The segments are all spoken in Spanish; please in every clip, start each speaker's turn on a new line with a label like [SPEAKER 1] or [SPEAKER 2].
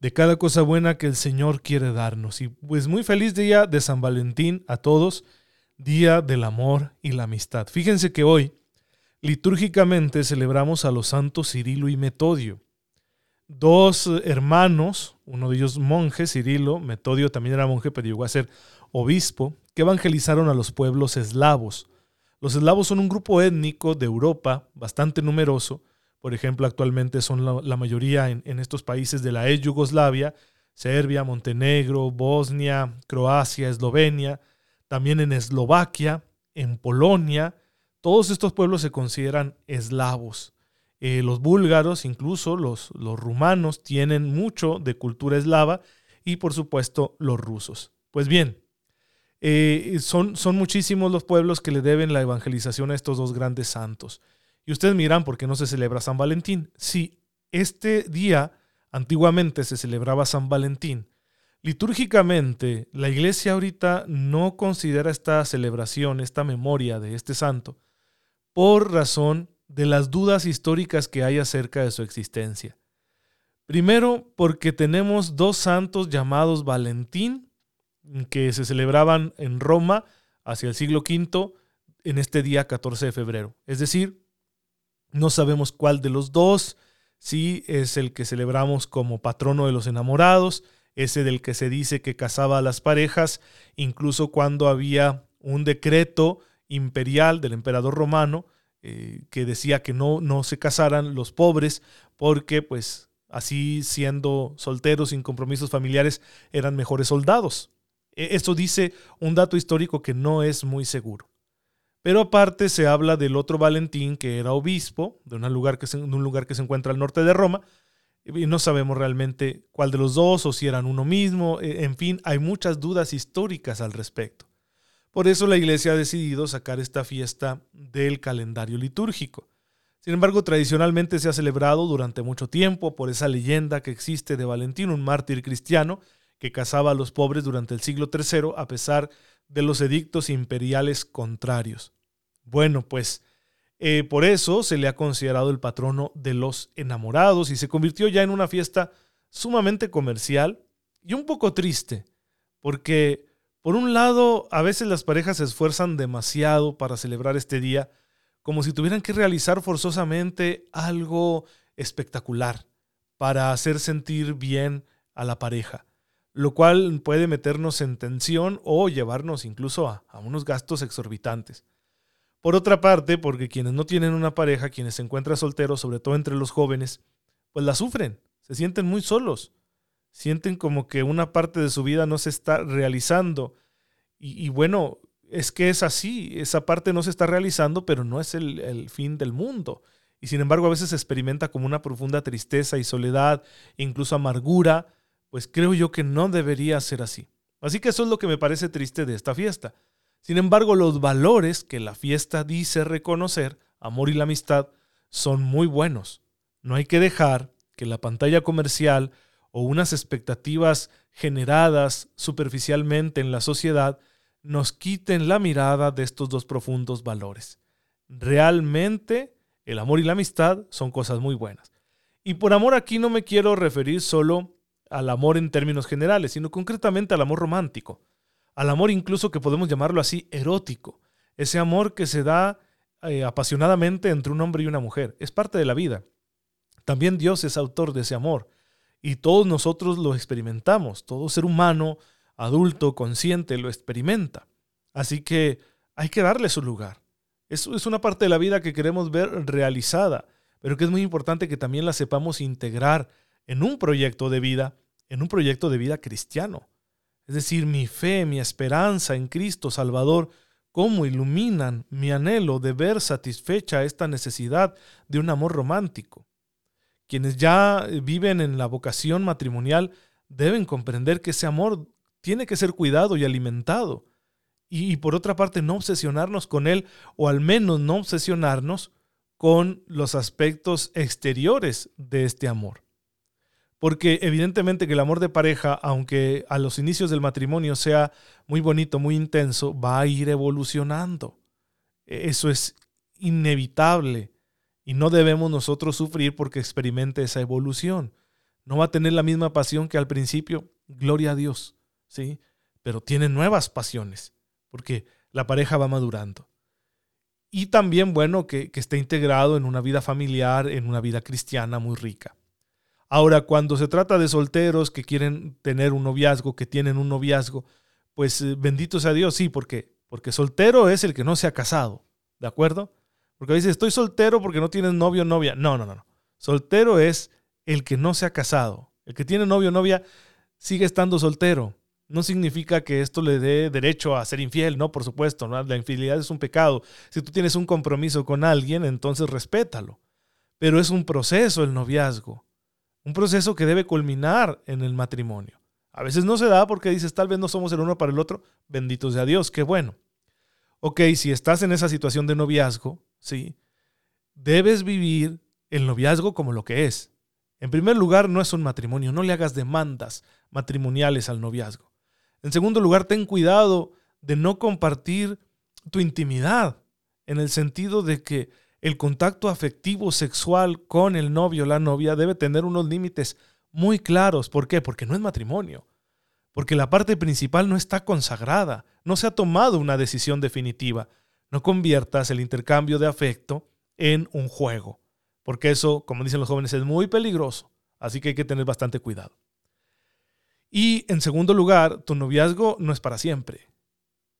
[SPEAKER 1] de cada cosa buena que el Señor quiere darnos. Y pues muy feliz día de San Valentín a todos, día del amor y la amistad. Fíjense que hoy litúrgicamente celebramos a los santos Cirilo y Metodio, dos hermanos, uno de ellos monje, Cirilo, Metodio también era monje, pero llegó a ser obispo, que evangelizaron a los pueblos eslavos. Los eslavos son un grupo étnico de Europa bastante numeroso, por ejemplo, actualmente son la, mayoría en, estos países de la ex Yugoslavia, Serbia, Montenegro, Bosnia, Croacia, Eslovenia, también en Eslovaquia, en Polonia. Todos estos pueblos se consideran eslavos. Eh, los búlgaros, incluso los, los rumanos, tienen mucho de cultura eslava y por supuesto los rusos. Pues bien, eh, son, son muchísimos los pueblos que le deben la evangelización a estos dos grandes santos. Y ustedes miran por qué no se celebra San Valentín. Si este día antiguamente se celebraba San Valentín, litúrgicamente la iglesia ahorita no considera esta celebración, esta memoria de este santo, por razón de las dudas históricas que hay acerca de su existencia. Primero, porque tenemos dos santos llamados Valentín, que se celebraban en Roma hacia el siglo V en este día 14 de febrero. Es decir, no sabemos cuál de los dos, si es el que celebramos como patrono de los enamorados, ese del que se dice que casaba a las parejas, incluso cuando había un decreto imperial del emperador romano eh, que decía que no, no se casaran los pobres porque pues así siendo solteros sin compromisos familiares eran mejores soldados. E, esto dice un dato histórico que no es muy seguro. Pero aparte se habla del otro Valentín que era obispo de un lugar que se, un lugar que se encuentra al norte de Roma. Y no sabemos realmente cuál de los dos o si eran uno mismo. E, en fin, hay muchas dudas históricas al respecto. Por eso la iglesia ha decidido sacar esta fiesta del calendario litúrgico. Sin embargo, tradicionalmente se ha celebrado durante mucho tiempo por esa leyenda que existe de Valentín, un mártir cristiano que casaba a los pobres durante el siglo III a pesar de los edictos imperiales contrarios. Bueno, pues eh, por eso se le ha considerado el patrono de los enamorados y se convirtió ya en una fiesta sumamente comercial y un poco triste, porque por un lado a veces las parejas se esfuerzan demasiado para celebrar este día, como si tuvieran que realizar forzosamente algo espectacular para hacer sentir bien a la pareja lo cual puede meternos en tensión o llevarnos incluso a, unos gastos exorbitantes. Por otra parte, porque quienes no tienen una pareja, quienes se encuentran solteros, sobre todo entre los jóvenes, pues la sufren, se sienten muy solos, sienten como que una parte de su vida no se está realizando. Y, bueno, es que es así, esa parte no se está realizando, pero no es el, el fin del mundo. Y sin embargo a veces se experimenta como una profunda tristeza y soledad, incluso amargura, pues creo yo que no debería ser así. Así que eso es lo que me parece triste de esta fiesta. Sin embargo, los valores que la fiesta dice reconocer, amor y la amistad, son muy buenos. No hay que dejar que la pantalla comercial o unas expectativas generadas superficialmente en la sociedad nos quiten la mirada de estos dos profundos valores. Realmente el amor y la amistad son cosas muy buenas. Y por amor aquí no me quiero referir solo al amor en términos generales, sino concretamente al amor romántico, al amor incluso que podemos llamarlo así erótico, ese amor que se da eh, apasionadamente entre un hombre y una mujer, es parte de la vida. También Dios es autor de ese amor y todos nosotros lo experimentamos, todo ser humano, adulto, consciente, lo experimenta. Así que hay que darle su lugar. Eso es una parte de la vida que queremos ver realizada, pero que es muy importante que también la sepamos integrar en un proyecto de vida, en un proyecto de vida cristiano. Es decir, mi fe, mi esperanza en Cristo Salvador, cómo iluminan mi anhelo de ver satisfecha esta necesidad de un amor romántico. Quienes ya viven en la vocación matrimonial deben comprender que ese amor tiene que ser cuidado y alimentado. Y, por otra parte, no obsesionarnos con él, o al menos no obsesionarnos con los aspectos exteriores de este amor. Porque evidentemente que el amor de pareja, aunque a los inicios del matrimonio sea muy bonito, muy intenso, va a ir evolucionando. E, eso es inevitable y no debemos nosotros sufrir porque experimente esa evolución. No va a tener la misma pasión que al principio, gloria a Dios, ¿sí? Pero tiene nuevas pasiones porque la pareja va madurando. Y también, bueno, que, que esté integrado en una vida familiar, en una vida cristiana muy rica. Ahora, cuando se trata de solteros que quieren tener un noviazgo, que tienen un noviazgo, pues eh, bendito sea Dios, sí, porque porque soltero es el que no se ha casado, ¿de acuerdo? Porque dice, estoy soltero porque no tienes novio o novia. No, no, no, no. Soltero es el que no se ha casado. El que tiene novio o novia sigue estando soltero no significa que esto le dé derecho a ser infiel, no, por supuesto, la infidelidad es un pecado. Si tú tienes un compromiso con alguien, entonces respétalo. Pero es un proceso el noviazgo, un proceso que debe culminar en el matrimonio. A veces no se da porque dices, tal vez no somos el uno para el otro, bendito sea Dios, qué bueno. Ok, si estás en esa situación de noviazgo, sí, debes vivir el noviazgo como lo que es. En primer lugar, no es un matrimonio, no le hagas demandas matrimoniales al noviazgo. En segundo lugar, ten cuidado de no compartir tu intimidad, en el sentido de que el contacto afectivo sexual con el novio o la novia debe tener unos límites muy claros. ¿Por qué? Porque no es matrimonio. Porque la parte principal no está consagrada, no se ha tomado una decisión definitiva. No conviertas el intercambio de afecto en un juego, porque eso, como dicen los jóvenes, es muy peligroso. Así que hay que tener bastante cuidado. Y en segundo lugar, tu noviazgo no es para siempre.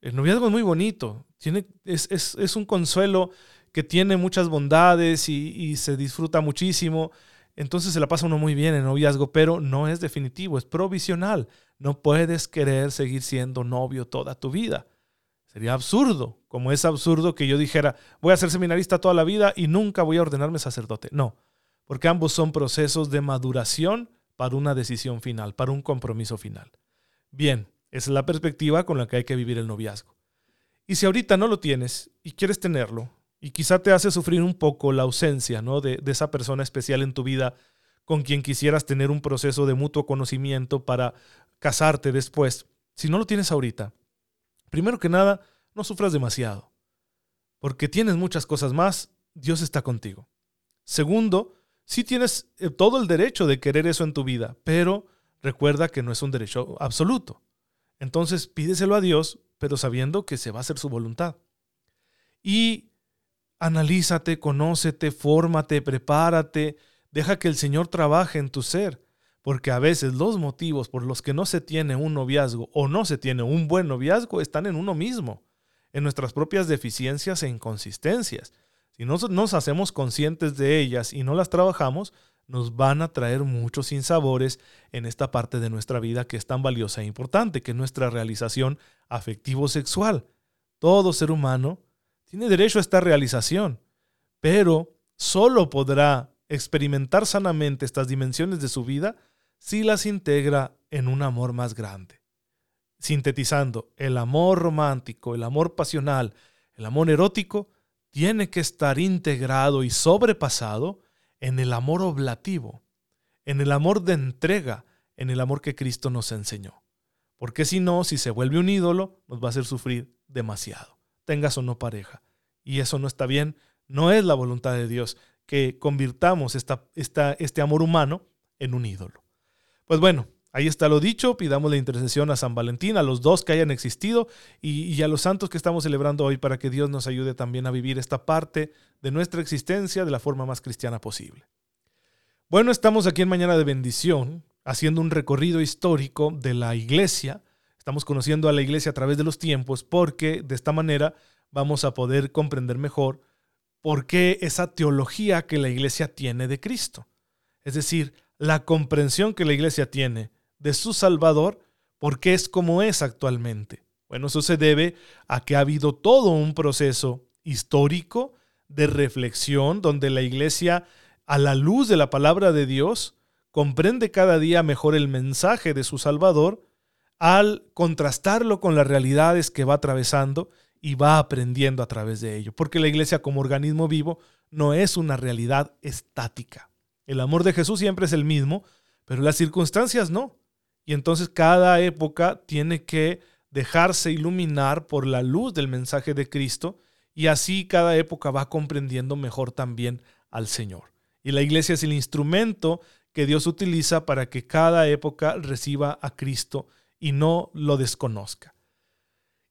[SPEAKER 1] El noviazgo es muy bonito, tiene, es, un consuelo que tiene muchas bondades y, se disfruta muchísimo. Entonces se la pasa uno muy bien en noviazgo, pero no es definitivo, es provisional. No puedes querer seguir siendo novio toda tu vida. Sería absurdo, como es absurdo que yo dijera, voy a ser seminarista toda la vida y nunca voy a ordenarme sacerdote. No, porque ambos son procesos de maduración para una decisión final, para un compromiso final. Bien, esa es la perspectiva con la que hay que vivir el noviazgo. Y si ahorita no lo tienes y quieres tenerlo, y quizá te hace sufrir un poco la ausencia ¿no? de, de esa persona especial en tu vida con quien quisieras tener un proceso de mutuo conocimiento para casarte después, si no lo tienes ahorita, primero que nada, no sufras demasiado, porque tienes muchas cosas más, Dios está contigo. Segundo, sí tienes eh, todo el derecho de querer eso en tu vida, pero recuerda que no es un derecho absoluto. Entonces pídeselo a Dios, pero sabiendo que se va a hacer su voluntad. Y analízate, conócete, fórmate, prepárate, deja que el Señor trabaje en tu ser, porque a veces los motivos por los que no se tiene un noviazgo o no se tiene un buen noviazgo están en uno mismo, en nuestras propias deficiencias e inconsistencias. Si no nos hacemos conscientes de ellas y no las trabajamos, nos van a traer muchos sinsabores en esta parte de nuestra vida que es tan valiosa e importante, que es nuestra realización afectivo-sexual. Todo ser humano tiene derecho a esta realización, pero solo podrá experimentar sanamente estas dimensiones de su vida si las integra en un amor más grande. Sintetizando, el amor romántico, el amor pasional, el amor erótico, tiene que estar integrado y sobrepasado en el amor oblativo, en el amor de entrega, en el amor que Cristo nos enseñó. Porque si no, si se vuelve un ídolo, nos va a hacer sufrir demasiado, tengas o no pareja. Y eso no está bien, no es la voluntad de Dios que convirtamos esta, este amor humano en un ídolo. Pues bueno, Ahí está lo dicho, pidamos la intercesión a San Valentín, a los dos que hayan existido y, a los santos que estamos celebrando hoy para que Dios nos ayude también a vivir esta parte de nuestra existencia de la forma más cristiana posible. Bueno, estamos aquí en Mañana de Bendición, haciendo un recorrido histórico de la iglesia. Estamos conociendo a la iglesia a través de los tiempos porque de esta manera vamos a poder comprender mejor por qué esa teología que la iglesia tiene de Cristo. Es decir, la comprensión que la iglesia tiene de su Salvador porque es como es actualmente. Bueno, eso se debe a que ha habido todo un proceso histórico de reflexión donde la iglesia, a la luz de la palabra de Dios, comprende cada día mejor el mensaje de su Salvador al contrastarlo con las realidades que va atravesando y va aprendiendo a través de ello. Porque la iglesia como organismo vivo no es una realidad estática. El amor de Jesús siempre es el mismo, pero las circunstancias no. Y entonces cada época tiene que dejarse iluminar por la luz del mensaje de Cristo y así cada época va comprendiendo mejor también al Señor. Y la iglesia es el instrumento que Dios utiliza para que cada época reciba a Cristo y no lo desconozca.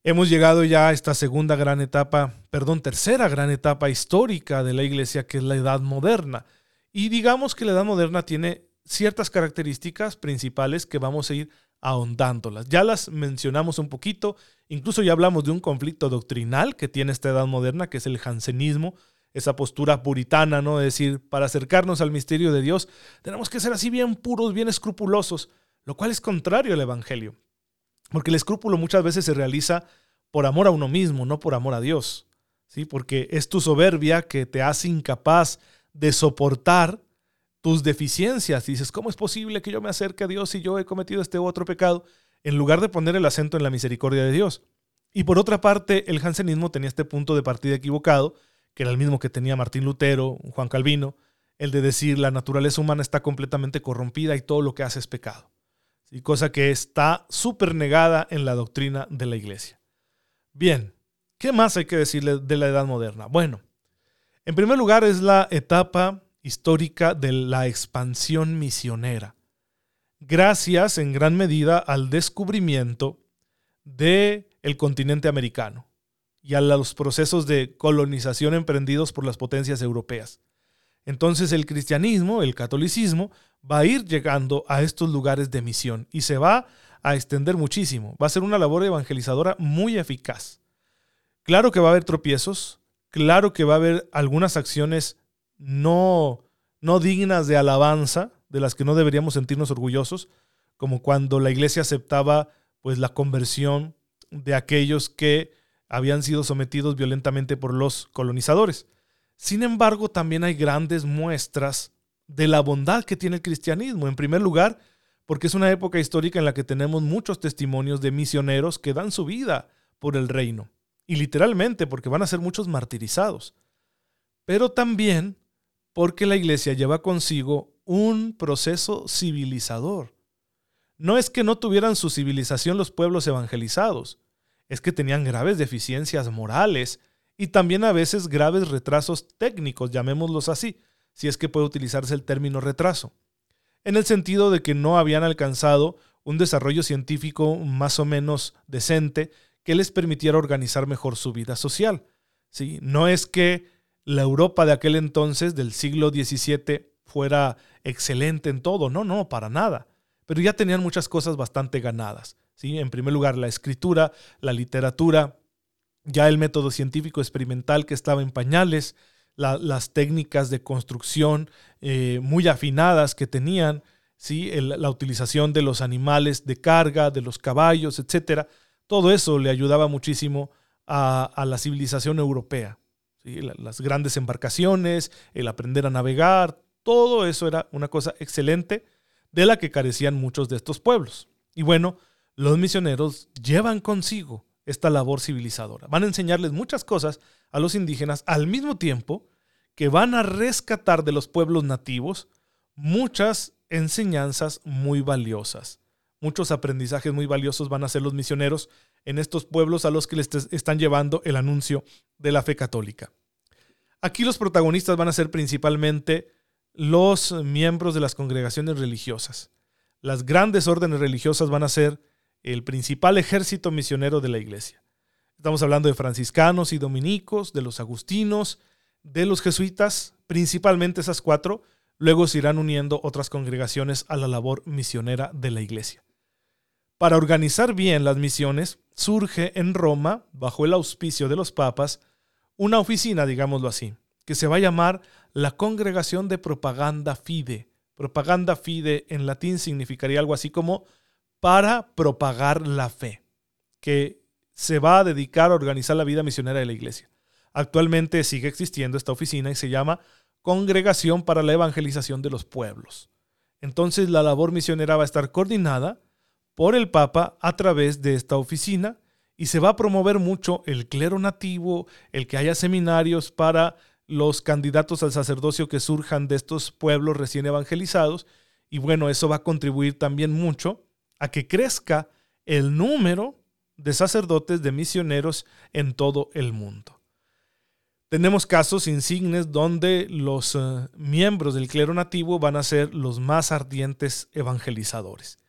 [SPEAKER 1] Hemos llegado ya a esta segunda gran etapa, perdón, tercera gran etapa histórica de la iglesia, que es la edad moderna. Y digamos que la edad moderna tiene ciertas características principales que vamos a ir ahondándolas. Ya las mencionamos un poquito, incluso ya hablamos de un conflicto doctrinal que tiene esta edad moderna, que es el jansenismo, esa postura puritana, ¿no? Es decir, para acercarnos al misterio de Dios, tenemos que ser así bien puros, bien escrupulosos, lo cual es contrario al Evangelio. Porque el escrúpulo muchas veces se realiza por amor a uno mismo, no por amor a Dios. ¿sí? Porque es tu soberbia que te hace incapaz de soportar tus deficiencias. dices, ¿cómo es posible que yo me acerque a Dios si yo he cometido este otro pecado? En lugar de poner el acento en la misericordia de Dios. Y por otra parte, el jansenismo tenía este punto de partida equivocado, que era el mismo que tenía Martín Lutero, Juan Calvino, el de decir la naturaleza humana está completamente corrompida y todo lo que hace es pecado y cosa que está súper negada en la doctrina de la iglesia. Bien, ¿qué más hay que decirle de la Edad Moderna? Bueno, en primer lugar es la etapa histórica de la expansión misionera, gracias en gran medida al descubrimiento del el continente americano y a los procesos de colonización emprendidos por las potencias europeas. Entonces el cristianismo, el catolicismo, va a ir llegando a estos lugares de misión y se va a extender muchísimo. Va a ser una labor evangelizadora muy eficaz. Claro que va a haber tropiezos, claro que va a haber algunas acciones no, no dignas de alabanza, de las que no deberíamos sentirnos orgullosos, como cuando la iglesia aceptaba pues la conversión de aquellos que habían sido sometidos violentamente por los colonizadores. Sin embargo, también hay grandes muestras de la bondad que tiene el cristianismo. En primer lugar, porque es una época histórica en la que tenemos muchos testimonios de misioneros que dan su vida por el reino. Y literalmente porque van a ser muchos martirizados. Pero también porque la iglesia lleva consigo un proceso civilizador. No es que no tuvieran su civilización los pueblos evangelizados, es que tenían graves deficiencias morales y también a veces graves retrasos técnicos, llamémoslos así, si es que puede utilizarse el término retraso, en el sentido de que no habían alcanzado un desarrollo científico más o menos decente que les permitiera organizar mejor su vida social. ¿sí? No es que la Europa de aquel entonces, del siglo XVII, fuera excelente en todo, no, no, para nada, pero ya tenían muchas cosas bastante ganadas. ¿sí? En primer lugar, la escritura, la literatura, ya el método científico experimental que estaba en pañales, las técnicas de construcción eh, muy afinadas que tenían, ¿sí? la utilización de los animales de carga, de los caballos, etc. Todo eso le ayudaba muchísimo a, la civilización europea. las grandes embarcaciones, el aprender a navegar, todo eso era una cosa excelente de la que carecían muchos de estos pueblos. Y bueno, los misioneros llevan consigo esta labor civilizadora. Van a enseñarles muchas cosas a los indígenas al mismo tiempo que van a rescatar de los pueblos nativos muchas enseñanzas muy valiosas. Muchos aprendizajes muy valiosos van a ser los misioneros en estos pueblos a los que les están llevando el anuncio de la fe católica. Aquí los protagonistas van a ser principalmente los miembros de las congregaciones religiosas. Las grandes órdenes religiosas van a ser el principal ejército misionero de la iglesia. Estamos hablando de franciscanos y dominicos, de los agustinos, de los jesuitas, principalmente esas cuatro, luego se irán uniendo otras congregaciones a la labor misionera de la iglesia. Para organizar bien las misiones, surge en Roma, bajo el auspicio de los papas, una oficina, digámoslo así, que se va a llamar la Congregación de Propaganda Fide. Propaganda Fide en latín significaría algo así como para propagar la fe, que se va a dedicar a organizar la vida misionera de la iglesia. Actualmente sigue existiendo esta oficina y se llama Congregación para la Evangelización de los Pueblos. Entonces la labor misionera va a estar coordinada por el Papa a través de esta oficina y se va a promover mucho el clero nativo, el que haya seminarios para los candidatos al sacerdocio que surjan de estos pueblos recién evangelizados. Y bueno, eso va a contribuir también mucho a que crezca el número de sacerdotes, de misioneros en todo el mundo. Tenemos casos insignes donde los eh, miembros del clero nativo van a ser los más ardientes evangelizadores.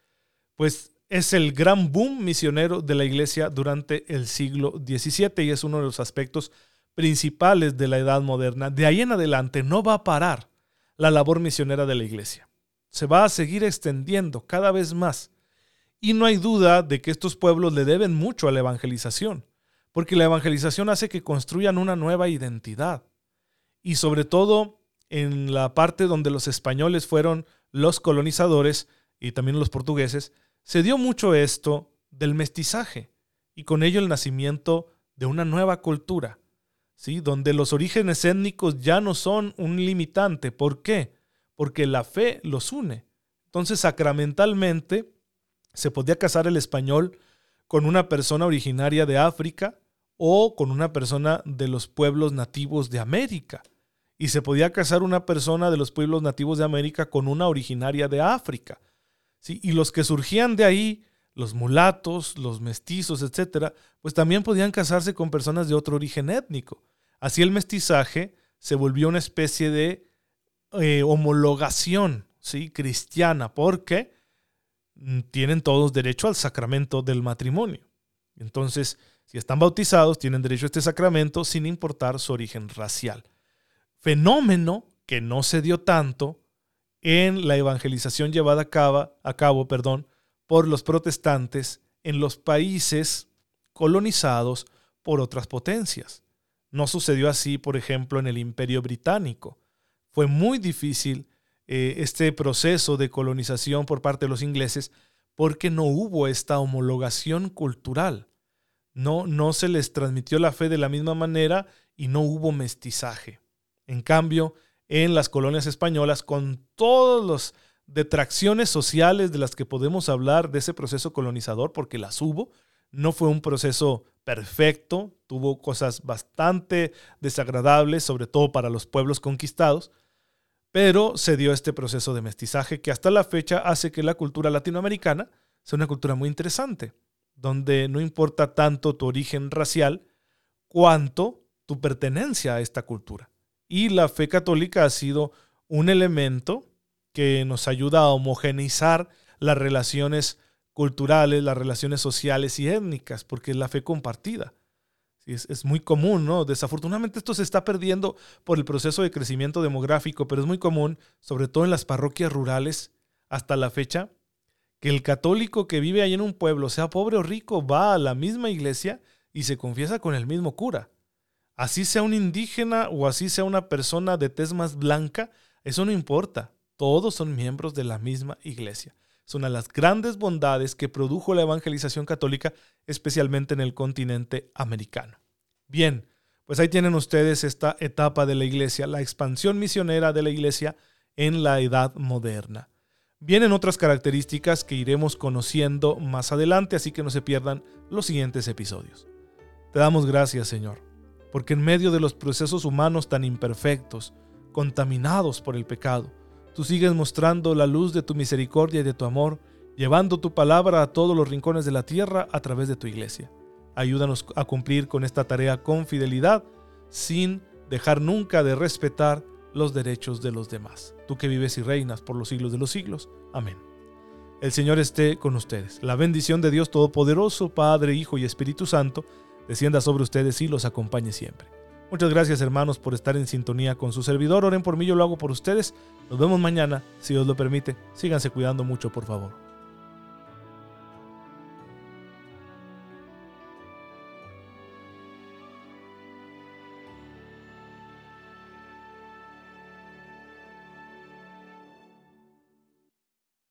[SPEAKER 1] Pues es el gran boom misionero de la iglesia durante el siglo XVII y es uno de los aspectos principales de la edad moderna. De ahí en adelante no va a parar la labor misionera de la iglesia. Se va a seguir extendiendo cada vez más. Y no hay duda de que estos pueblos le deben mucho a la evangelización, porque la evangelización hace que construyan una nueva identidad. Y sobre todo en la parte donde los españoles fueron los colonizadores y también los portugueses, se dio mucho esto del mestizaje y con ello el nacimiento de una nueva cultura, ¿sí? donde los orígenes étnicos ya no son un limitante. ¿Por qué? Porque la fe los une. Entonces, sacramentalmente, se podía casar el español con una persona originaria de África o con una persona de los pueblos nativos de América. Y se podía casar una persona de los pueblos nativos de América con una originaria de África. Y los que surgían de ahí, los mulatos, los mestizos, etcétera, pues también podían casarse con personas de otro origen étnico. Así el mestizaje se volvió una especie de eh, homologación ¿sí? cristiana, porque tienen todos derecho al sacramento del matrimonio. Entonces, si están bautizados, tienen derecho a este sacramento sin importar su origen racial. Fenómeno que no se dio tanto en la evangelización llevada a cabo, a cabo perdón, por los protestantes en los países colonizados por otras potencias. No sucedió así, por ejemplo, en el Imperio Británico. Fue muy difícil eh, este proceso de colonización por parte de los ingleses porque no hubo esta homologación cultural. No, no se les transmitió la fe de la misma manera y no hubo mestizaje. En cambio, en las colonias españolas con todas las detracciones sociales de las que podemos hablar de ese proceso colonizador, porque las hubo. No fue un proceso perfecto, tuvo cosas bastante desagradables, sobre todo para los pueblos conquistados, pero se dio este proceso de mestizaje que hasta la fecha hace que la cultura latinoamericana sea una cultura muy interesante, donde no importa tanto tu origen racial cuanto tu pertenencia a esta cultura. Y la fe católica ha sido un elemento que nos ayuda a homogeneizar las relaciones culturales, las relaciones sociales y étnicas, porque es la fe compartida. Es, es, muy común, ¿no? Desafortunadamente esto se está perdiendo por el proceso de crecimiento demográfico, pero es muy común, sobre todo en las parroquias rurales, hasta la fecha, que el católico que vive ahí en un pueblo, sea pobre o rico, va a la misma iglesia y se confiesa con el mismo cura así sea un indígena o así sea una persona de tez más blanca, eso no importa. Todos son miembros de la misma iglesia. Es una de las grandes bondades que produjo la evangelización católica, especialmente en el continente americano. Bien, pues ahí tienen ustedes esta etapa de la iglesia, la expansión misionera de la iglesia en la edad moderna. Vienen otras características que iremos conociendo más adelante, así que no se pierdan los siguientes episodios. Te damos gracias, Señor porque en medio de los procesos humanos tan imperfectos, contaminados por el pecado, tú sigues mostrando la luz de tu misericordia y de tu amor, llevando tu palabra a todos los rincones de la tierra a través de tu iglesia. Ayúdanos a cumplir con esta tarea con fidelidad, sin dejar nunca de respetar los derechos de los demás. Tú que vives y reinas por los siglos de los siglos. Amén. El Señor esté con ustedes. La bendición de Dios Todopoderoso, Padre, Hijo y Espíritu Santo, descienda sobre ustedes y los acompañe siempre. Muchas gracias hermanos por estar en sintonía con su servidor. Oren por mí, yo lo hago por ustedes. Nos vemos mañana, si Dios lo permite. Síganse cuidando mucho, por favor.